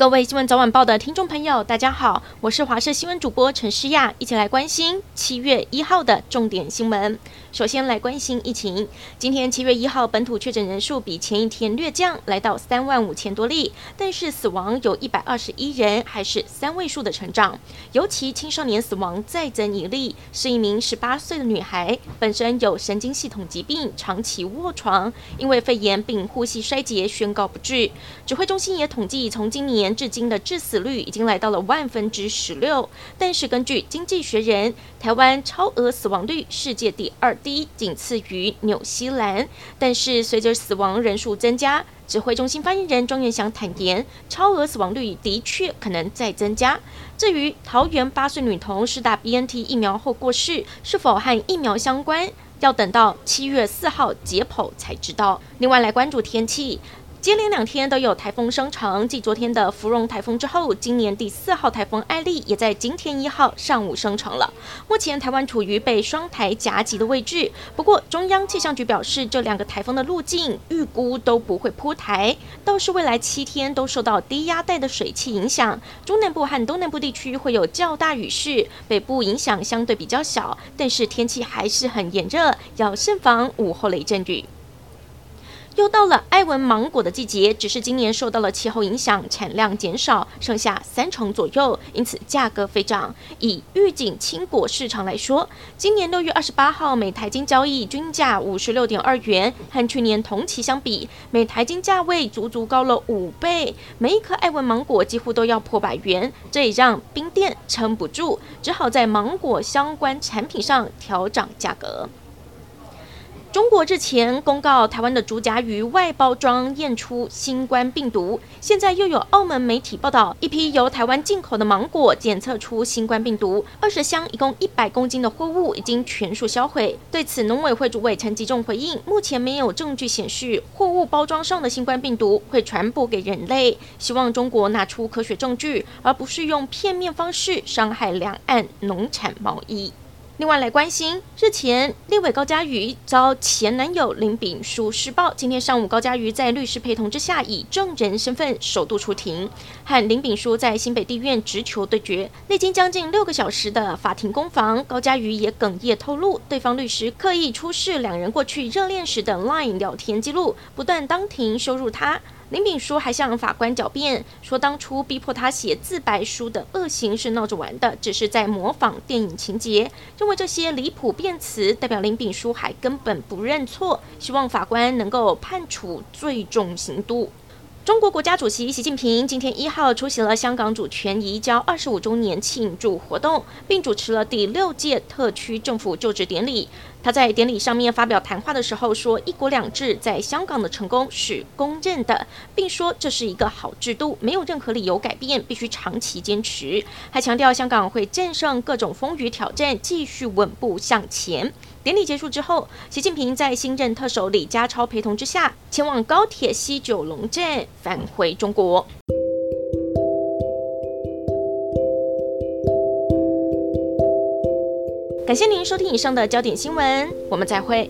各位新闻早晚报的听众朋友，大家好，我是华视新闻主播陈诗雅，一起来关心七月一号的重点新闻。首先来关心疫情，今天七月一号本土确诊人数比前一天略降，来到三万五千多例，但是死亡有一百二十一人，还是三位数的成长。尤其青少年死亡再增一例，是一名十八岁的女孩，本身有神经系统疾病，长期卧床，因为肺炎并呼吸衰竭宣告不治。指挥中心也统计，从今年至今的致死率已经来到了万分之十六。但是根据《经济学人》，台湾超额死亡率世界第二低，仅次于纽西兰。但是随着死亡人数增加，指挥中心发言人庄元祥坦言，超额死亡率的确可能再增加。至于桃园八岁女童施打 BNT 疫苗后过世，是否和疫苗相关，要等到七月四号解剖才知道。另外来关注天气。接连两天都有台风生成，继昨天的芙蓉台风之后，今年第四号台风艾利也在今天一号上午生成了。目前台湾处于被双台夹击的位置，不过中央气象局表示，这两个台风的路径预估都不会扑台，倒是未来七天都受到低压带的水汽影响，中南部和东南部地区会有较大雨势，北部影响相对比较小，但是天气还是很炎热，要慎防午后雷阵雨。又到了爱文芒果的季节，只是今年受到了气候影响，产量减少，剩下三成左右，因此价格飞涨。以预警青果市场来说，今年六月二十八号每台斤交易均价五十六点二元，和去年同期相比，每台斤价位足足高了五倍。每一颗爱文芒果几乎都要破百元，这也让冰店撑不住，只好在芒果相关产品上调涨价格。中国日前公告，台湾的竹荚鱼外包装验出新冠病毒。现在又有澳门媒体报道，一批由台湾进口的芒果检测出新冠病毒，二十箱一共一百公斤的货物已经全数销毁。对此，农委会主委陈吉仲回应，目前没有证据显示货物包装上的新冠病毒会传播给人类，希望中国拿出科学证据，而不是用片面方式伤害两岸农产贸易。另外来关心，日前立委高嘉瑜遭前男友林秉枢施暴。今天上午，高嘉瑜在律师陪同之下，以证人身份首度出庭，和林秉枢在新北地院直球对决。历经将近六个小时的法庭攻防，高嘉瑜也哽咽透露，对方律师刻意出示两人过去热恋时的 LINE 聊天记录，不断当庭羞辱他。林秉枢还向法官狡辩说，当初逼迫他写自白书的恶行是闹着玩的，只是在模仿电影情节。这些离谱辩词代表林炳书还根本不认错，希望法官能够判处最重刑度。中国国家主席习近平今天一号出席了香港主权移交二十五周年庆祝活动，并主持了第六届特区政府就职典礼。他在典礼上面发表谈话的时候说：“一国两制在香港的成功是公认的，并说这是一个好制度，没有任何理由改变，必须长期坚持。”还强调香港会战胜各种风雨挑战，继续稳步向前。典礼结束之后，习近平在新任特首李家超陪同之下，前往高铁西九龙站返回中国。感谢您收听以上的焦点新闻，我们再会。